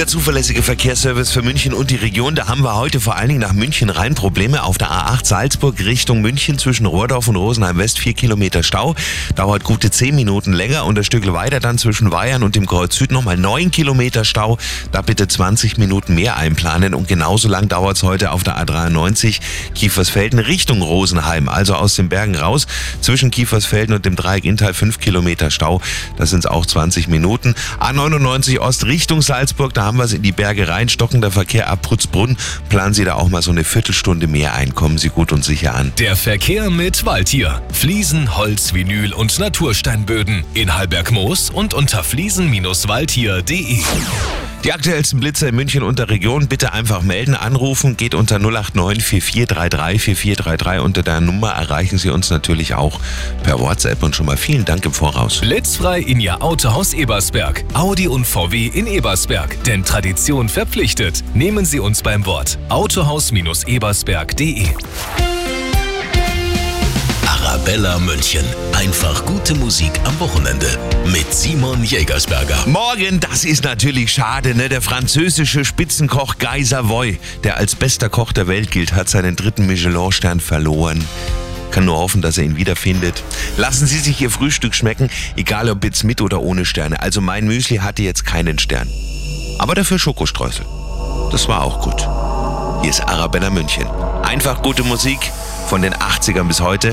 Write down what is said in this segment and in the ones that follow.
Der zuverlässige Verkehrsservice für München und die Region, da haben wir heute vor allen Dingen nach München rein Probleme auf der A8 Salzburg Richtung München zwischen Rohrdorf und Rosenheim West. Vier Kilometer Stau, dauert gute zehn Minuten länger und ein Stück weiter dann zwischen Weihern und dem Kreuz Süd nochmal neun Kilometer Stau. Da bitte 20 Minuten mehr einplanen und genauso lang dauert es heute auf der A93 Kiefersfelden Richtung Rosenheim, also aus den Bergen raus zwischen Kiefersfelden und dem Dreieck Inntal fünf Kilometer Stau. Das sind auch 20 Minuten. A99 Ost Richtung Salzburg, da haben wir es in die Berge rein, stockender Verkehr ab Putzbrunn. Planen Sie da auch mal so eine Viertelstunde mehr ein. Kommen Sie gut und sicher an. Der Verkehr mit Waldtier. Fliesen, Holz, Vinyl und Natursteinböden. In Halberg-Moos und unter fliesen-waldtier.de. Die aktuellsten Blitze in München und der Region bitte einfach melden, anrufen, geht unter 089 4433 4433. Unter der Nummer erreichen Sie uns natürlich auch per WhatsApp und schon mal vielen Dank im Voraus. Blitzfrei in Ihr Autohaus Ebersberg. Audi und VW in Ebersberg. Denn Tradition verpflichtet. Nehmen Sie uns beim Wort. Autohaus-ebersberg.de Arabella München. Einfach gute Musik am Wochenende. Mit Simon Jägersberger. Morgen, das ist natürlich schade, ne? Der französische Spitzenkoch Guy Savoy, der als bester Koch der Welt gilt, hat seinen dritten Michelin-Stern verloren. Kann nur hoffen, dass er ihn wiederfindet. Lassen Sie sich Ihr Frühstück schmecken, egal ob jetzt mit oder ohne Sterne. Also mein Müsli hatte jetzt keinen Stern. Aber dafür Schokostreusel. Das war auch gut. Hier ist Arabella München. Einfach gute Musik von den 80ern bis heute.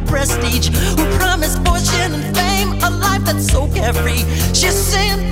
have prestige, who promise fortune and fame, a life that's so carefree. She's saying